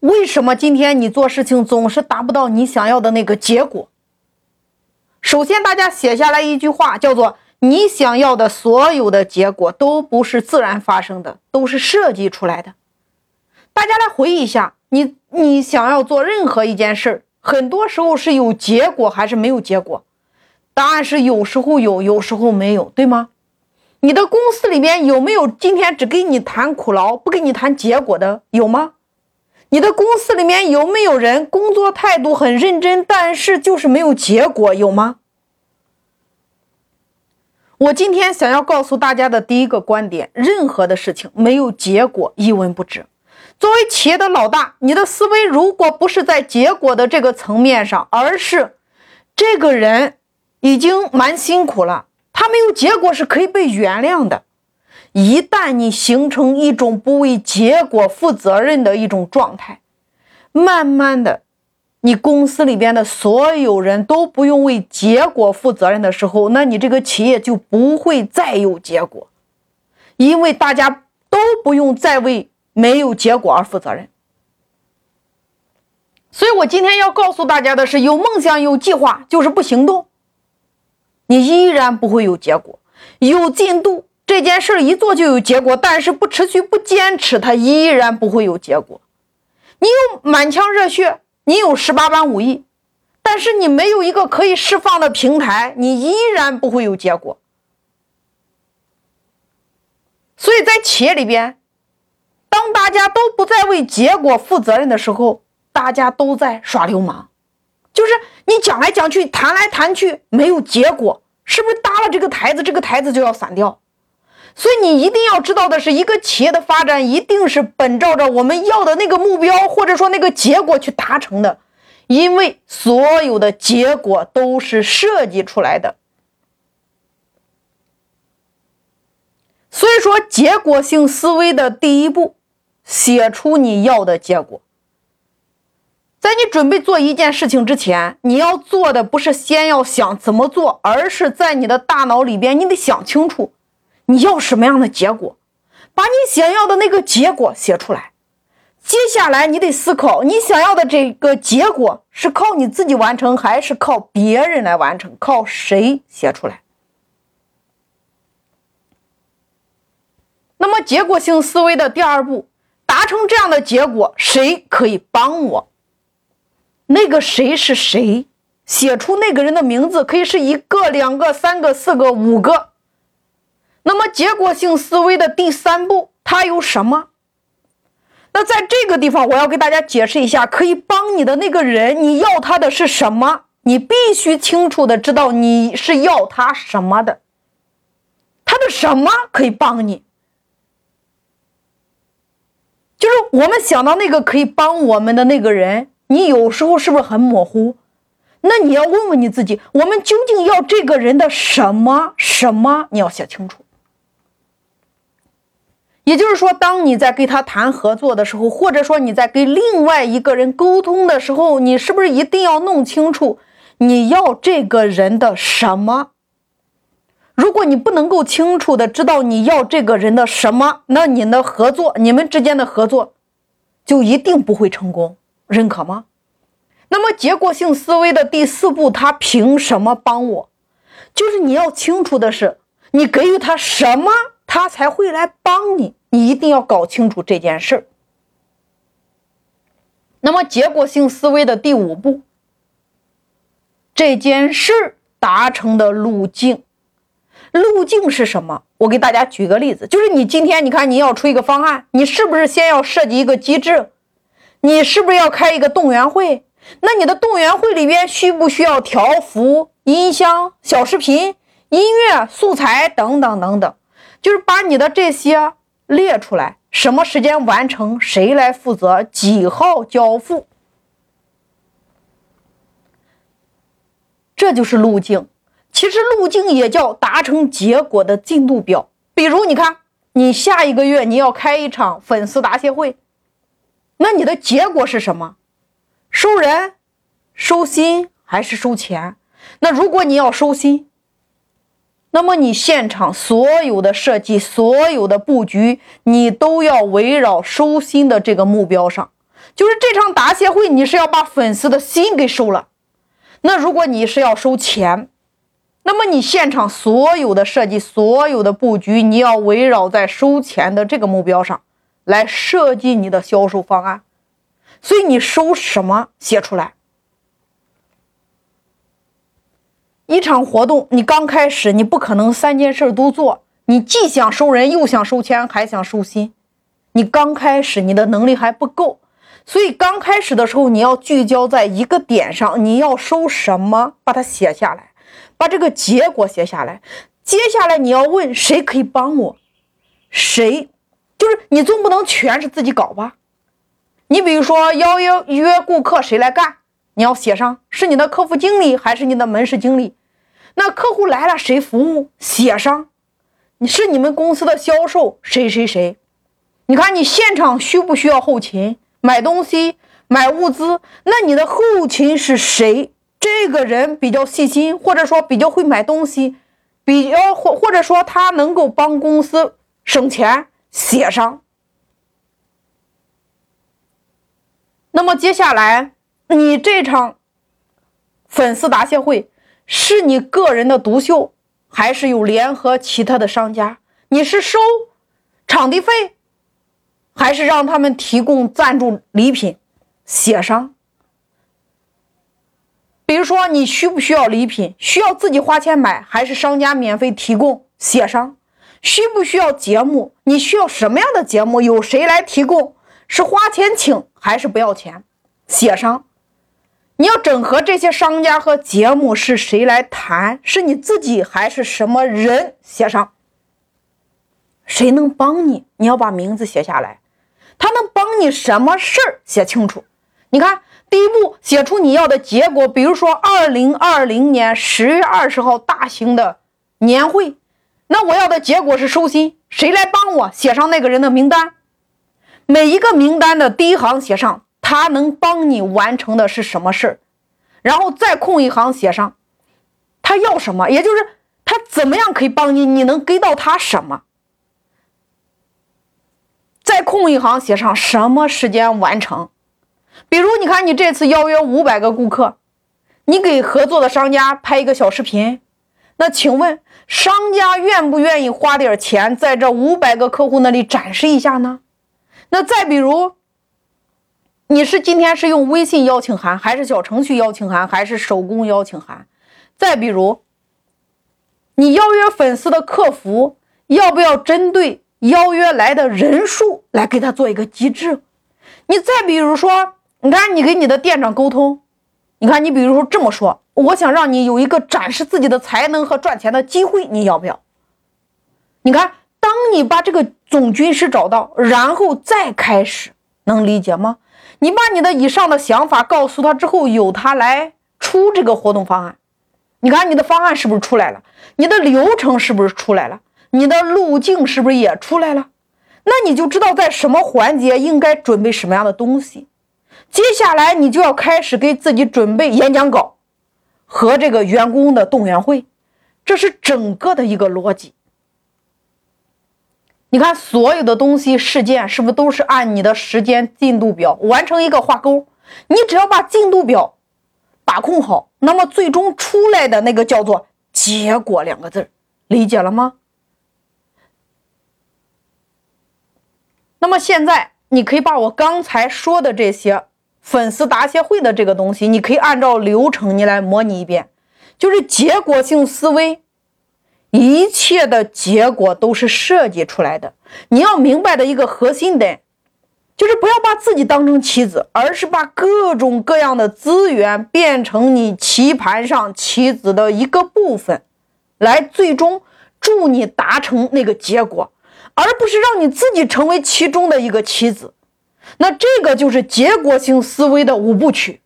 为什么今天你做事情总是达不到你想要的那个结果？首先，大家写下来一句话，叫做“你想要的所有的结果都不是自然发生的，都是设计出来的。”大家来回忆一下，你你想要做任何一件事儿，很多时候是有结果还是没有结果？答案是有时候有，有时候没有，对吗？你的公司里面有没有今天只给你谈苦劳，不给你谈结果的？有吗？你的公司里面有没有人工作态度很认真，但是就是没有结果？有吗？我今天想要告诉大家的第一个观点：任何的事情没有结果一文不值。作为企业的老大，你的思维如果不是在结果的这个层面上，而是这个人已经蛮辛苦了。他没有结果是可以被原谅的。一旦你形成一种不为结果负责任的一种状态，慢慢的，你公司里边的所有人都不用为结果负责任的时候，那你这个企业就不会再有结果，因为大家都不用再为没有结果而负责任。所以我今天要告诉大家的是：有梦想、有计划，就是不行动。你依然不会有结果，有进度这件事一做就有结果，但是不持续不坚持，它依然不会有结果。你有满腔热血，你有十八般武艺，但是你没有一个可以释放的平台，你依然不会有结果。所以在企业里边，当大家都不再为结果负责任的时候，大家都在耍流氓。就是你讲来讲去，谈来谈去，没有结果，是不是搭了这个台子，这个台子就要散掉？所以你一定要知道的是，一个企业的发展一定是本照着我们要的那个目标，或者说那个结果去达成的，因为所有的结果都是设计出来的。所以说，结果性思维的第一步，写出你要的结果。在你准备做一件事情之前，你要做的不是先要想怎么做，而是在你的大脑里边，你得想清楚你要什么样的结果，把你想要的那个结果写出来。接下来你得思考，你想要的这个结果是靠你自己完成，还是靠别人来完成？靠谁写出来？那么结果性思维的第二步，达成这样的结果，谁可以帮我？那个谁是谁？写出那个人的名字，可以是一个、两个、三个、四个、五个。那么结果性思维的第三步，它有什么？那在这个地方，我要给大家解释一下，可以帮你的那个人，你要他的是什么？你必须清楚的知道你是要他什么的。他的什么可以帮你？就是我们想到那个可以帮我们的那个人。你有时候是不是很模糊？那你要问问你自己，我们究竟要这个人的什么？什么？你要写清楚。也就是说，当你在跟他谈合作的时候，或者说你在跟另外一个人沟通的时候，你是不是一定要弄清楚你要这个人的什么？如果你不能够清楚的知道你要这个人的什么，那你的合作，你们之间的合作就一定不会成功。认可吗？那么结果性思维的第四步，他凭什么帮我？就是你要清楚的是，你给予他什么，他才会来帮你。你一定要搞清楚这件事儿。那么结果性思维的第五步，这件事儿达成的路径，路径是什么？我给大家举个例子，就是你今天你看你要出一个方案，你是不是先要设计一个机制？你是不是要开一个动员会？那你的动员会里边需不需要条幅、音箱、小视频、音乐素材等等等等？就是把你的这些列出来，什么时间完成，谁来负责，几号交付，这就是路径。其实路径也叫达成结果的进度表。比如，你看，你下一个月你要开一场粉丝答谢会。那你的结果是什么？收人、收心还是收钱？那如果你要收心，那么你现场所有的设计、所有的布局，你都要围绕收心的这个目标上。就是这场答谢会，你是要把粉丝的心给收了。那如果你是要收钱，那么你现场所有的设计、所有的布局，你要围绕在收钱的这个目标上来设计你的销售方案。所以你收什么写出来。一场活动，你刚开始你不可能三件事都做，你既想收人，又想收钱，还想收心。你刚开始你的能力还不够，所以刚开始的时候你要聚焦在一个点上，你要收什么，把它写下来，把这个结果写下来。接下来你要问谁可以帮我，谁就是你总不能全是自己搞吧？你比如说邀约约顾客谁来干，你要写上是你的客服经理还是你的门市经理。那客户来了谁服务？写上，你是你们公司的销售谁谁谁？你看你现场需不需要后勤买东西买物资？那你的后勤是谁？这个人比较细心，或者说比较会买东西，比较或或者说他能够帮公司省钱，写上。那么接下来你这场粉丝答谢会。是你个人的独秀，还是有联合其他的商家？你是收场地费，还是让他们提供赞助礼品？写上。比如说，你需不需要礼品？需要自己花钱买，还是商家免费提供？写上。需不需要节目？你需要什么样的节目？有谁来提供？是花钱请，还是不要钱？写上。你要整合这些商家和节目是谁来谈？是你自己还是什么人？写上。谁能帮你？你要把名字写下来。他能帮你什么事儿？写清楚。你看，第一步写出你要的结果。比如说，二零二零年十月二十号大型的年会，那我要的结果是收心。谁来帮我？写上那个人的名单。每一个名单的第一行写上。他能帮你完成的是什么事？然后再空一行写上他要什么，也就是他怎么样可以帮你，你能给到他什么？再空一行写上什么时间完成？比如你看，你这次邀约五百个顾客，你给合作的商家拍一个小视频，那请问商家愿不愿意花点钱在这五百个客户那里展示一下呢？那再比如。你是今天是用微信邀请函，还是小程序邀请函，还是手工邀请函？再比如，你邀约粉丝的客服，要不要针对邀约来的人数来给他做一个机制？你再比如说，你看你给你的店长沟通，你看你比如说这么说，我想让你有一个展示自己的才能和赚钱的机会，你要不要？你看，当你把这个总军师找到，然后再开始，能理解吗？你把你的以上的想法告诉他之后，由他来出这个活动方案。你看你的方案是不是出来了？你的流程是不是出来了？你的路径是不是也出来了？那你就知道在什么环节应该准备什么样的东西。接下来你就要开始给自己准备演讲稿和这个员工的动员会，这是整个的一个逻辑。你看，所有的东西、事件是不是都是按你的时间进度表完成一个画勾？你只要把进度表把控好，那么最终出来的那个叫做“结果”两个字理解了吗？那么现在你可以把我刚才说的这些粉丝答谢会的这个东西，你可以按照流程你来模拟一遍，就是结果性思维。一切的结果都是设计出来的。你要明白的一个核心点，就是不要把自己当成棋子，而是把各种各样的资源变成你棋盘上棋子的一个部分，来最终助你达成那个结果，而不是让你自己成为其中的一个棋子。那这个就是结果性思维的五部曲。